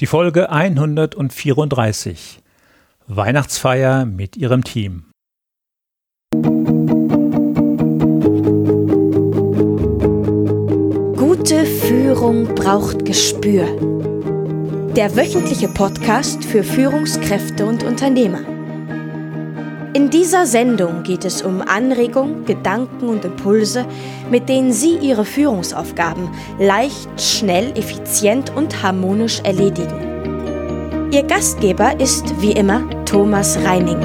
Die Folge 134. Weihnachtsfeier mit ihrem Team. Gute Führung braucht Gespür. Der wöchentliche Podcast für Führungskräfte und Unternehmer. In dieser Sendung geht es um Anregungen, Gedanken und Impulse, mit denen Sie Ihre Führungsaufgaben leicht, schnell, effizient und harmonisch erledigen. Ihr Gastgeber ist wie immer Thomas Reining.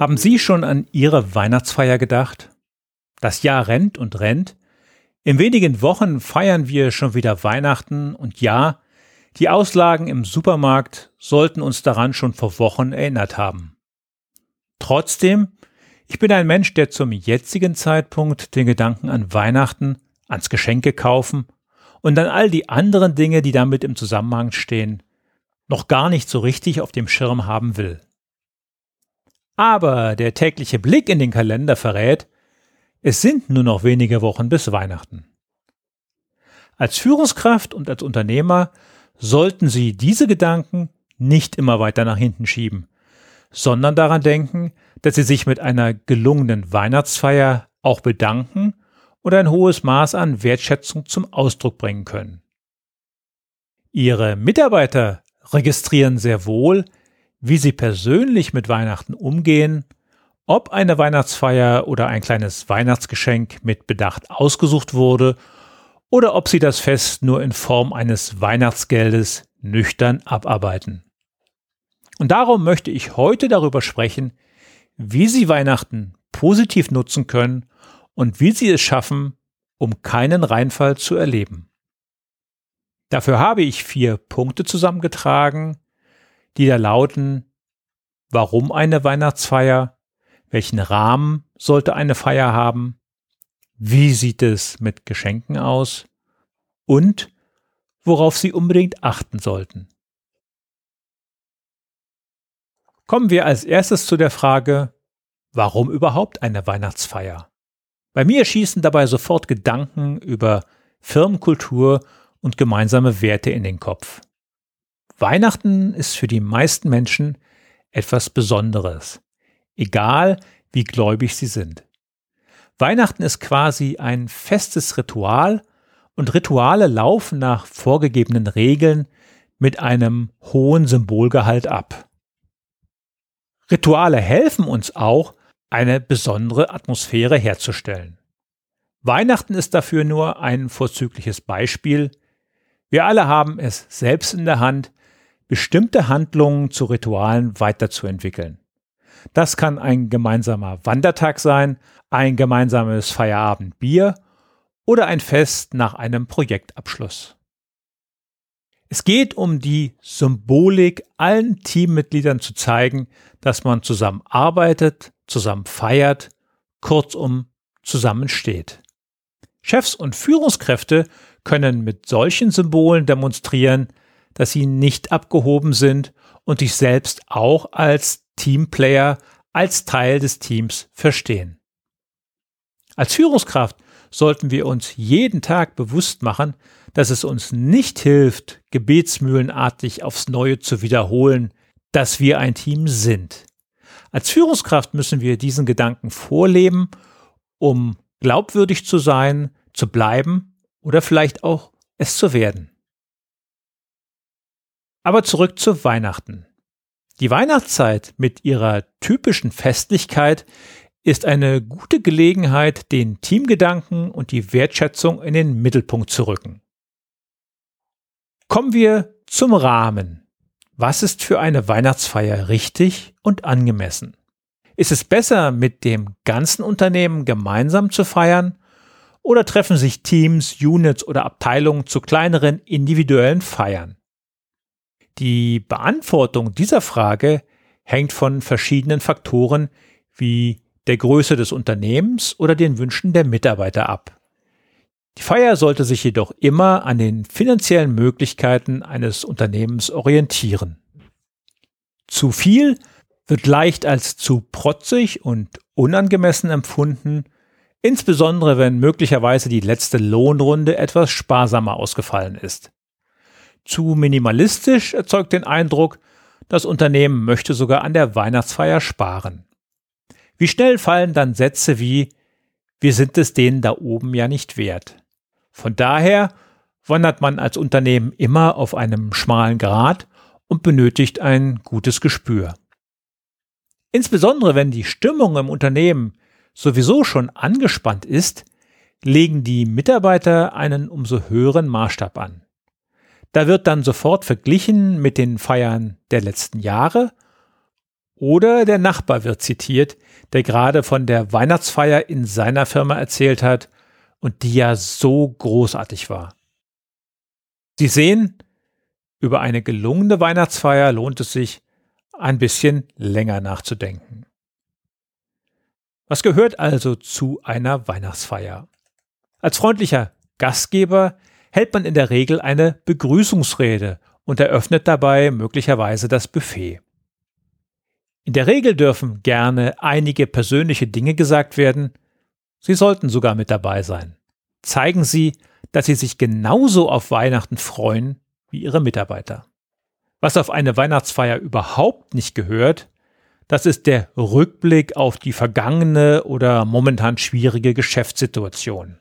Haben Sie schon an Ihre Weihnachtsfeier gedacht? Das Jahr rennt und rennt in wenigen Wochen feiern wir schon wieder Weihnachten und ja, die Auslagen im Supermarkt sollten uns daran schon vor Wochen erinnert haben. Trotzdem, ich bin ein Mensch, der zum jetzigen Zeitpunkt den Gedanken an Weihnachten, ans Geschenke kaufen und an all die anderen Dinge, die damit im Zusammenhang stehen, noch gar nicht so richtig auf dem Schirm haben will. Aber der tägliche Blick in den Kalender verrät, es sind nur noch wenige Wochen bis Weihnachten. Als Führungskraft und als Unternehmer sollten Sie diese Gedanken nicht immer weiter nach hinten schieben, sondern daran denken, dass Sie sich mit einer gelungenen Weihnachtsfeier auch bedanken und ein hohes Maß an Wertschätzung zum Ausdruck bringen können. Ihre Mitarbeiter registrieren sehr wohl, wie Sie persönlich mit Weihnachten umgehen ob eine Weihnachtsfeier oder ein kleines Weihnachtsgeschenk mit Bedacht ausgesucht wurde oder ob sie das Fest nur in Form eines Weihnachtsgeldes nüchtern abarbeiten. Und darum möchte ich heute darüber sprechen, wie Sie Weihnachten positiv nutzen können und wie Sie es schaffen, um keinen Reinfall zu erleben. Dafür habe ich vier Punkte zusammengetragen, die da lauten, warum eine Weihnachtsfeier, welchen Rahmen sollte eine Feier haben? Wie sieht es mit Geschenken aus? Und worauf Sie unbedingt achten sollten. Kommen wir als erstes zu der Frage, warum überhaupt eine Weihnachtsfeier? Bei mir schießen dabei sofort Gedanken über Firmenkultur und gemeinsame Werte in den Kopf. Weihnachten ist für die meisten Menschen etwas Besonderes egal wie gläubig sie sind. Weihnachten ist quasi ein festes Ritual und Rituale laufen nach vorgegebenen Regeln mit einem hohen Symbolgehalt ab. Rituale helfen uns auch, eine besondere Atmosphäre herzustellen. Weihnachten ist dafür nur ein vorzügliches Beispiel. Wir alle haben es selbst in der Hand, bestimmte Handlungen zu Ritualen weiterzuentwickeln. Das kann ein gemeinsamer Wandertag sein, ein gemeinsames Feierabendbier oder ein Fest nach einem Projektabschluss. Es geht um die Symbolik, allen Teammitgliedern zu zeigen, dass man zusammen arbeitet, zusammen feiert, kurzum zusammensteht. Chefs und Führungskräfte können mit solchen Symbolen demonstrieren, dass sie nicht abgehoben sind und sich selbst auch als Teamplayer als Teil des Teams verstehen. Als Führungskraft sollten wir uns jeden Tag bewusst machen, dass es uns nicht hilft, gebetsmühlenartig aufs Neue zu wiederholen, dass wir ein Team sind. Als Führungskraft müssen wir diesen Gedanken vorleben, um glaubwürdig zu sein, zu bleiben oder vielleicht auch es zu werden. Aber zurück zu Weihnachten. Die Weihnachtszeit mit ihrer typischen Festlichkeit ist eine gute Gelegenheit, den Teamgedanken und die Wertschätzung in den Mittelpunkt zu rücken. Kommen wir zum Rahmen. Was ist für eine Weihnachtsfeier richtig und angemessen? Ist es besser, mit dem ganzen Unternehmen gemeinsam zu feiern oder treffen sich Teams, Units oder Abteilungen zu kleineren individuellen Feiern? Die Beantwortung dieser Frage hängt von verschiedenen Faktoren wie der Größe des Unternehmens oder den Wünschen der Mitarbeiter ab. Die Feier sollte sich jedoch immer an den finanziellen Möglichkeiten eines Unternehmens orientieren. Zu viel wird leicht als zu protzig und unangemessen empfunden, insbesondere wenn möglicherweise die letzte Lohnrunde etwas sparsamer ausgefallen ist. Zu minimalistisch erzeugt den Eindruck, das Unternehmen möchte sogar an der Weihnachtsfeier sparen. Wie schnell fallen dann Sätze wie wir sind es denen da oben ja nicht wert. Von daher wandert man als Unternehmen immer auf einem schmalen Grat und benötigt ein gutes Gespür. Insbesondere wenn die Stimmung im Unternehmen sowieso schon angespannt ist, legen die Mitarbeiter einen umso höheren Maßstab an. Da wird dann sofort verglichen mit den Feiern der letzten Jahre oder der Nachbar wird zitiert, der gerade von der Weihnachtsfeier in seiner Firma erzählt hat und die ja so großartig war. Sie sehen, über eine gelungene Weihnachtsfeier lohnt es sich, ein bisschen länger nachzudenken. Was gehört also zu einer Weihnachtsfeier? Als freundlicher Gastgeber hält man in der Regel eine Begrüßungsrede und eröffnet dabei möglicherweise das Buffet. In der Regel dürfen gerne einige persönliche Dinge gesagt werden, Sie sollten sogar mit dabei sein. Zeigen Sie, dass Sie sich genauso auf Weihnachten freuen wie Ihre Mitarbeiter. Was auf eine Weihnachtsfeier überhaupt nicht gehört, das ist der Rückblick auf die vergangene oder momentan schwierige Geschäftssituation.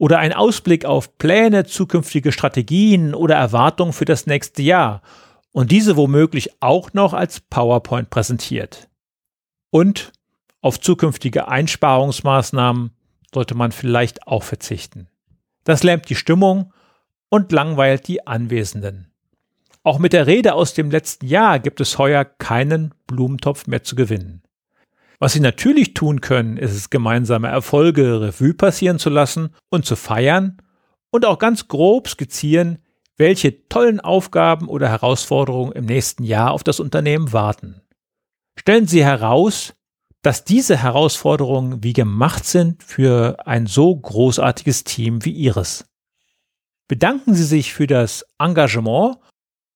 Oder ein Ausblick auf Pläne, zukünftige Strategien oder Erwartungen für das nächste Jahr und diese womöglich auch noch als PowerPoint präsentiert. Und auf zukünftige Einsparungsmaßnahmen sollte man vielleicht auch verzichten. Das lähmt die Stimmung und langweilt die Anwesenden. Auch mit der Rede aus dem letzten Jahr gibt es heuer keinen Blumentopf mehr zu gewinnen. Was Sie natürlich tun können, ist es, gemeinsame Erfolge Revue passieren zu lassen und zu feiern und auch ganz grob skizzieren, welche tollen Aufgaben oder Herausforderungen im nächsten Jahr auf das Unternehmen warten. Stellen Sie heraus, dass diese Herausforderungen wie gemacht sind für ein so großartiges Team wie Ihres. Bedanken Sie sich für das Engagement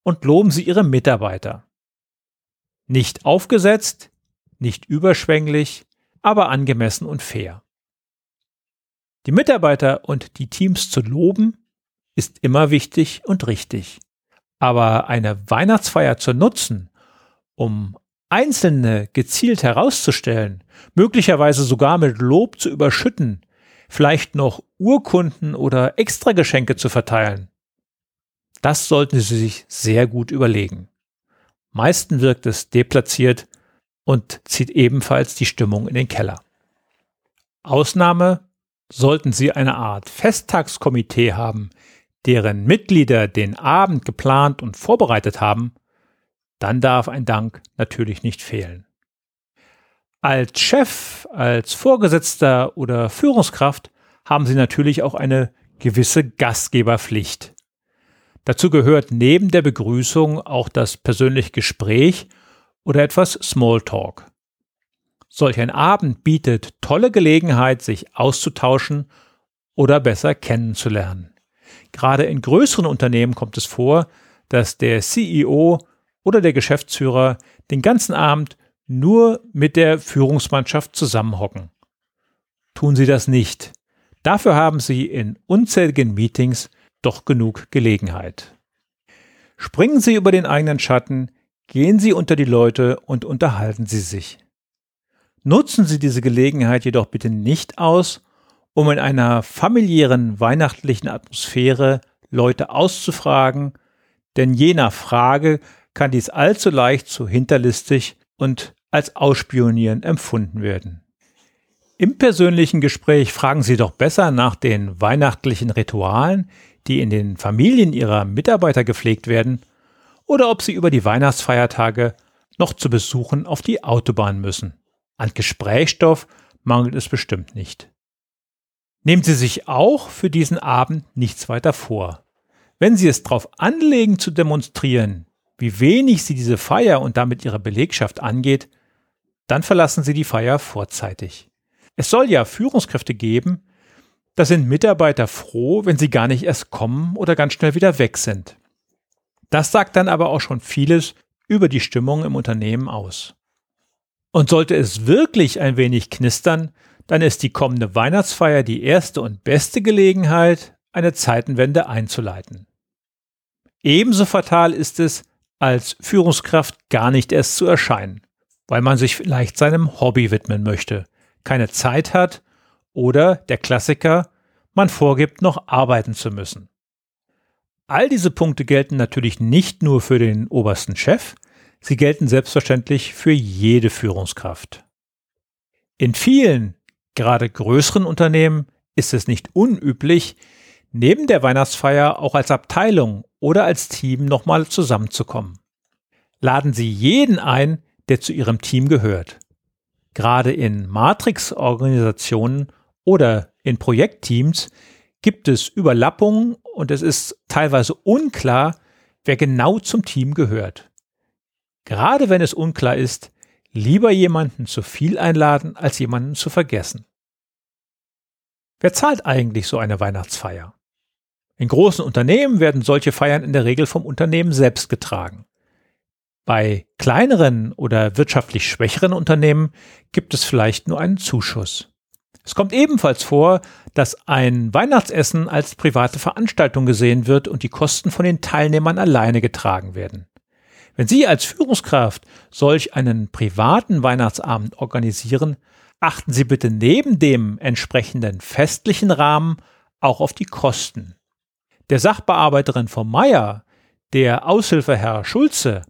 und loben Sie Ihre Mitarbeiter. Nicht aufgesetzt, nicht überschwänglich, aber angemessen und fair. Die Mitarbeiter und die Teams zu loben ist immer wichtig und richtig. Aber eine Weihnachtsfeier zu nutzen, um Einzelne gezielt herauszustellen, möglicherweise sogar mit Lob zu überschütten, vielleicht noch Urkunden oder Extrageschenke zu verteilen, das sollten Sie sich sehr gut überlegen. Meisten wirkt es deplatziert und zieht ebenfalls die Stimmung in den Keller. Ausnahme sollten Sie eine Art Festtagskomitee haben, deren Mitglieder den Abend geplant und vorbereitet haben, dann darf ein Dank natürlich nicht fehlen. Als Chef, als Vorgesetzter oder Führungskraft haben Sie natürlich auch eine gewisse Gastgeberpflicht. Dazu gehört neben der Begrüßung auch das persönliche Gespräch oder etwas Smalltalk. Solch ein Abend bietet tolle Gelegenheit, sich auszutauschen oder besser kennenzulernen. Gerade in größeren Unternehmen kommt es vor, dass der CEO oder der Geschäftsführer den ganzen Abend nur mit der Führungsmannschaft zusammenhocken. Tun Sie das nicht. Dafür haben Sie in unzähligen Meetings doch genug Gelegenheit. Springen Sie über den eigenen Schatten, gehen Sie unter die Leute und unterhalten Sie sich. Nutzen Sie diese Gelegenheit jedoch bitte nicht aus, um in einer familiären weihnachtlichen Atmosphäre Leute auszufragen, denn je nach Frage kann dies allzu leicht zu hinterlistig und als Ausspionieren empfunden werden. Im persönlichen Gespräch fragen Sie doch besser nach den weihnachtlichen Ritualen, die in den Familien Ihrer Mitarbeiter gepflegt werden, oder ob Sie über die Weihnachtsfeiertage noch zu Besuchen auf die Autobahn müssen. An Gesprächsstoff mangelt es bestimmt nicht. Nehmen Sie sich auch für diesen Abend nichts weiter vor. Wenn Sie es darauf anlegen zu demonstrieren, wie wenig Sie diese Feier und damit Ihre Belegschaft angeht, dann verlassen Sie die Feier vorzeitig. Es soll ja Führungskräfte geben, da sind Mitarbeiter froh, wenn sie gar nicht erst kommen oder ganz schnell wieder weg sind. Das sagt dann aber auch schon vieles über die Stimmung im Unternehmen aus. Und sollte es wirklich ein wenig knistern, dann ist die kommende Weihnachtsfeier die erste und beste Gelegenheit, eine Zeitenwende einzuleiten. Ebenso fatal ist es, als Führungskraft gar nicht erst zu erscheinen, weil man sich vielleicht seinem Hobby widmen möchte, keine Zeit hat oder der Klassiker, man vorgibt, noch arbeiten zu müssen. All diese Punkte gelten natürlich nicht nur für den obersten Chef, sie gelten selbstverständlich für jede Führungskraft. In vielen, gerade größeren Unternehmen ist es nicht unüblich, neben der Weihnachtsfeier auch als Abteilung oder als Team nochmal zusammenzukommen. Laden Sie jeden ein, der zu Ihrem Team gehört. Gerade in Matrix-Organisationen oder in Projektteams gibt es Überlappungen und es ist teilweise unklar, wer genau zum Team gehört. Gerade wenn es unklar ist, lieber jemanden zu viel einladen, als jemanden zu vergessen. Wer zahlt eigentlich so eine Weihnachtsfeier? In großen Unternehmen werden solche Feiern in der Regel vom Unternehmen selbst getragen. Bei kleineren oder wirtschaftlich schwächeren Unternehmen gibt es vielleicht nur einen Zuschuss. Es kommt ebenfalls vor, dass ein Weihnachtsessen als private Veranstaltung gesehen wird und die Kosten von den Teilnehmern alleine getragen werden. Wenn Sie als Führungskraft solch einen privaten Weihnachtsabend organisieren, achten Sie bitte neben dem entsprechenden festlichen Rahmen auch auf die Kosten. Der Sachbearbeiterin Frau Meier, der Aushilfe Herr Schulze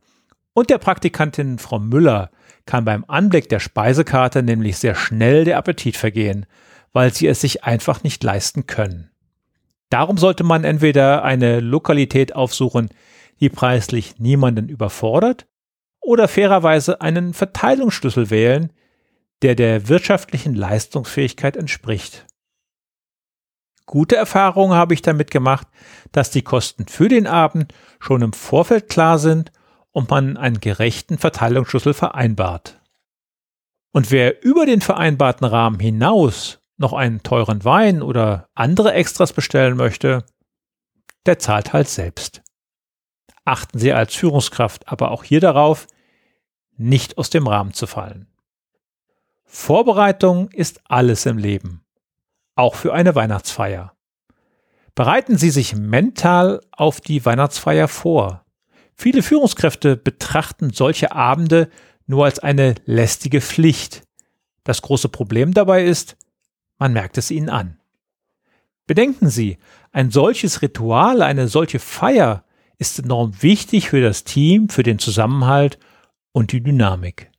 und der Praktikantin Frau Müller kann beim Anblick der Speisekarte nämlich sehr schnell der Appetit vergehen, weil sie es sich einfach nicht leisten können. Darum sollte man entweder eine Lokalität aufsuchen, die preislich niemanden überfordert, oder fairerweise einen Verteilungsschlüssel wählen, der der wirtschaftlichen Leistungsfähigkeit entspricht. Gute Erfahrungen habe ich damit gemacht, dass die Kosten für den Abend schon im Vorfeld klar sind und man einen gerechten Verteilungsschlüssel vereinbart. Und wer über den vereinbarten Rahmen hinaus noch einen teuren Wein oder andere Extras bestellen möchte, der zahlt halt selbst. Achten Sie als Führungskraft aber auch hier darauf, nicht aus dem Rahmen zu fallen. Vorbereitung ist alles im Leben, auch für eine Weihnachtsfeier. Bereiten Sie sich mental auf die Weihnachtsfeier vor. Viele Führungskräfte betrachten solche Abende nur als eine lästige Pflicht. Das große Problem dabei ist, man merkt es ihnen an. Bedenken Sie, ein solches Ritual, eine solche Feier ist enorm wichtig für das Team, für den Zusammenhalt und die Dynamik.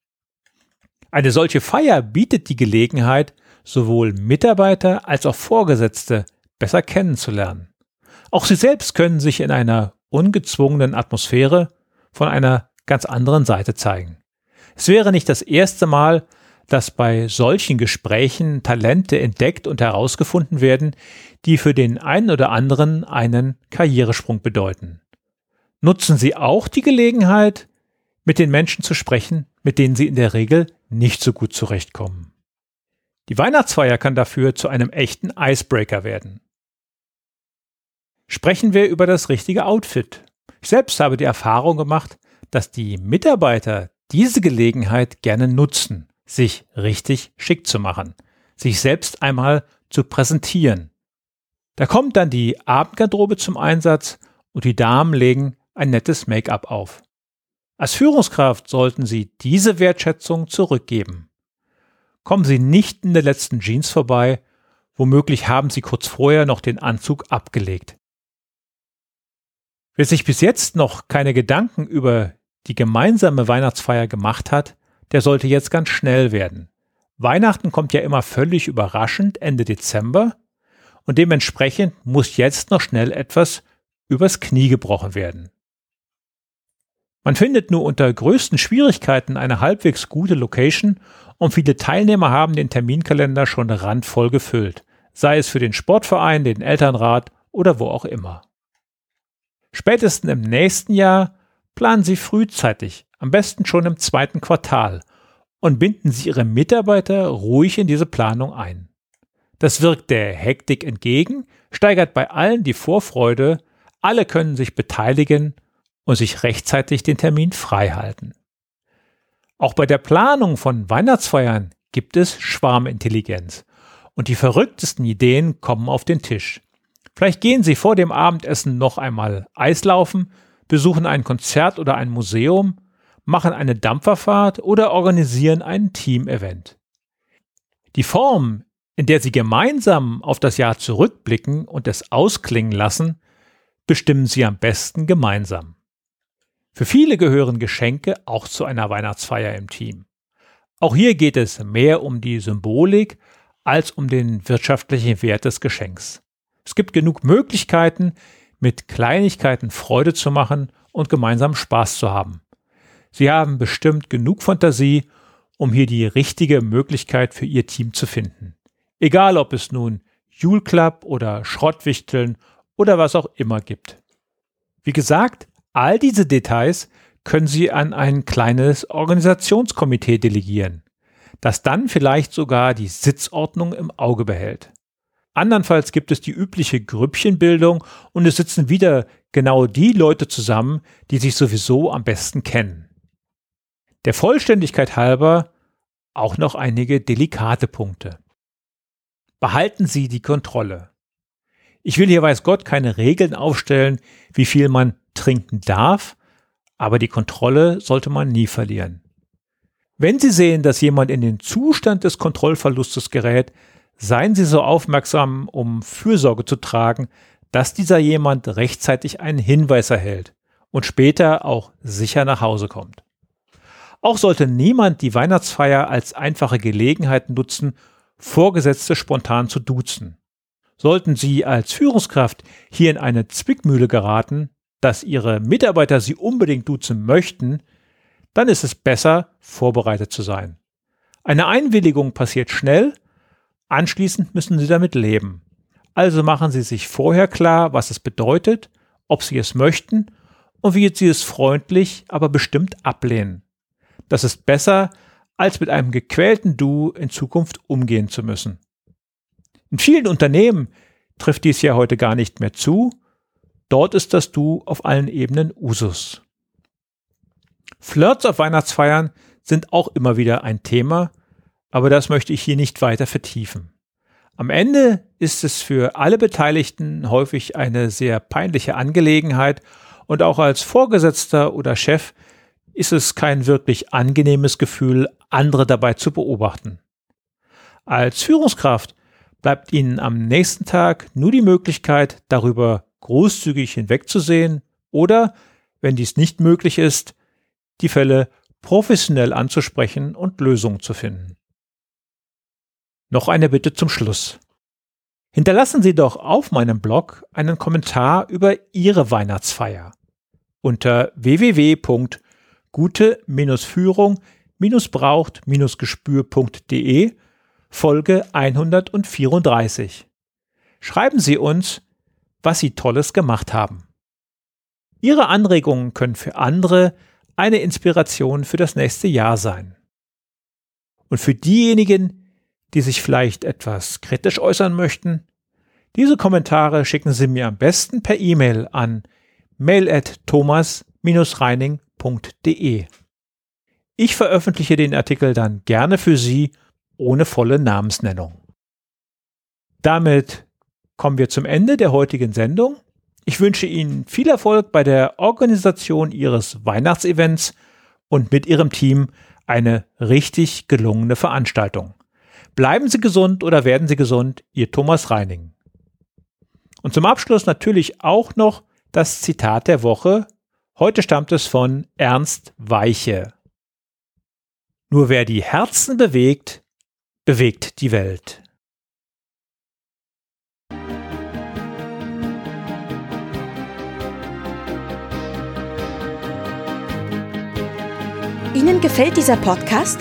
Eine solche Feier bietet die Gelegenheit, sowohl Mitarbeiter als auch Vorgesetzte besser kennenzulernen. Auch sie selbst können sich in einer ungezwungenen Atmosphäre von einer ganz anderen Seite zeigen. Es wäre nicht das erste Mal, dass bei solchen Gesprächen Talente entdeckt und herausgefunden werden, die für den einen oder anderen einen Karrieresprung bedeuten. Nutzen Sie auch die Gelegenheit, mit den Menschen zu sprechen, mit denen Sie in der Regel nicht so gut zurechtkommen. Die Weihnachtsfeier kann dafür zu einem echten Icebreaker werden. Sprechen wir über das richtige Outfit. Ich selbst habe die Erfahrung gemacht, dass die Mitarbeiter diese Gelegenheit gerne nutzen, sich richtig schick zu machen, sich selbst einmal zu präsentieren. Da kommt dann die Abendgarderobe zum Einsatz und die Damen legen ein nettes Make-up auf. Als Führungskraft sollten Sie diese Wertschätzung zurückgeben. Kommen Sie nicht in der letzten Jeans vorbei, womöglich haben Sie kurz vorher noch den Anzug abgelegt. Wer sich bis jetzt noch keine Gedanken über die gemeinsame Weihnachtsfeier gemacht hat, der sollte jetzt ganz schnell werden. Weihnachten kommt ja immer völlig überraschend Ende Dezember und dementsprechend muss jetzt noch schnell etwas übers Knie gebrochen werden. Man findet nur unter größten Schwierigkeiten eine halbwegs gute Location und viele Teilnehmer haben den Terminkalender schon randvoll gefüllt, sei es für den Sportverein, den Elternrat oder wo auch immer. Spätestens im nächsten Jahr planen Sie frühzeitig, am besten schon im zweiten Quartal, und binden Sie Ihre Mitarbeiter ruhig in diese Planung ein. Das wirkt der Hektik entgegen, steigert bei allen die Vorfreude, alle können sich beteiligen und sich rechtzeitig den Termin frei halten. Auch bei der Planung von Weihnachtsfeiern gibt es Schwarmintelligenz. Und die verrücktesten Ideen kommen auf den Tisch. Vielleicht gehen Sie vor dem Abendessen noch einmal Eislaufen, besuchen ein Konzert oder ein Museum, machen eine Dampferfahrt oder organisieren ein Team-Event. Die Form, in der Sie gemeinsam auf das Jahr zurückblicken und es ausklingen lassen, bestimmen Sie am besten gemeinsam. Für viele gehören Geschenke auch zu einer Weihnachtsfeier im Team. Auch hier geht es mehr um die Symbolik als um den wirtschaftlichen Wert des Geschenks. Es gibt genug Möglichkeiten, mit Kleinigkeiten Freude zu machen und gemeinsam Spaß zu haben. Sie haben bestimmt genug Fantasie, um hier die richtige Möglichkeit für Ihr Team zu finden. Egal ob es nun Jule Club oder Schrottwichteln oder was auch immer gibt. Wie gesagt, all diese Details können Sie an ein kleines Organisationskomitee delegieren, das dann vielleicht sogar die Sitzordnung im Auge behält. Andernfalls gibt es die übliche Grüppchenbildung und es sitzen wieder genau die Leute zusammen, die sich sowieso am besten kennen. Der Vollständigkeit halber auch noch einige delikate Punkte. Behalten Sie die Kontrolle. Ich will hier weiß Gott keine Regeln aufstellen, wie viel man trinken darf, aber die Kontrolle sollte man nie verlieren. Wenn Sie sehen, dass jemand in den Zustand des Kontrollverlustes gerät, seien Sie so aufmerksam, um Fürsorge zu tragen, dass dieser jemand rechtzeitig einen Hinweis erhält und später auch sicher nach Hause kommt. Auch sollte niemand die Weihnachtsfeier als einfache Gelegenheit nutzen, Vorgesetzte spontan zu duzen. Sollten Sie als Führungskraft hier in eine Zwickmühle geraten, dass Ihre Mitarbeiter Sie unbedingt duzen möchten, dann ist es besser, vorbereitet zu sein. Eine Einwilligung passiert schnell Anschließend müssen Sie damit leben. Also machen Sie sich vorher klar, was es bedeutet, ob Sie es möchten und wie Sie es freundlich, aber bestimmt ablehnen. Das ist besser, als mit einem gequälten Du in Zukunft umgehen zu müssen. In vielen Unternehmen trifft dies ja heute gar nicht mehr zu. Dort ist das Du auf allen Ebenen Usus. Flirts auf Weihnachtsfeiern sind auch immer wieder ein Thema, aber das möchte ich hier nicht weiter vertiefen. Am Ende ist es für alle Beteiligten häufig eine sehr peinliche Angelegenheit und auch als Vorgesetzter oder Chef ist es kein wirklich angenehmes Gefühl, andere dabei zu beobachten. Als Führungskraft bleibt Ihnen am nächsten Tag nur die Möglichkeit, darüber großzügig hinwegzusehen oder, wenn dies nicht möglich ist, die Fälle professionell anzusprechen und Lösungen zu finden. Noch eine Bitte zum Schluss. Hinterlassen Sie doch auf meinem Blog einen Kommentar über Ihre Weihnachtsfeier unter www.gute-führung-braucht-gespür.de Folge 134. Schreiben Sie uns, was Sie Tolles gemacht haben. Ihre Anregungen können für andere eine Inspiration für das nächste Jahr sein. Und für diejenigen, die sich vielleicht etwas kritisch äußern möchten? Diese Kommentare schicken Sie mir am besten per E-Mail an mail@thomas-reining.de. Ich veröffentliche den Artikel dann gerne für Sie ohne volle Namensnennung. Damit kommen wir zum Ende der heutigen Sendung. Ich wünsche Ihnen viel Erfolg bei der Organisation Ihres Weihnachtsevents und mit Ihrem Team eine richtig gelungene Veranstaltung. Bleiben Sie gesund oder werden Sie gesund, Ihr Thomas Reining. Und zum Abschluss natürlich auch noch das Zitat der Woche. Heute stammt es von Ernst Weiche. Nur wer die Herzen bewegt, bewegt die Welt. Ihnen gefällt dieser Podcast?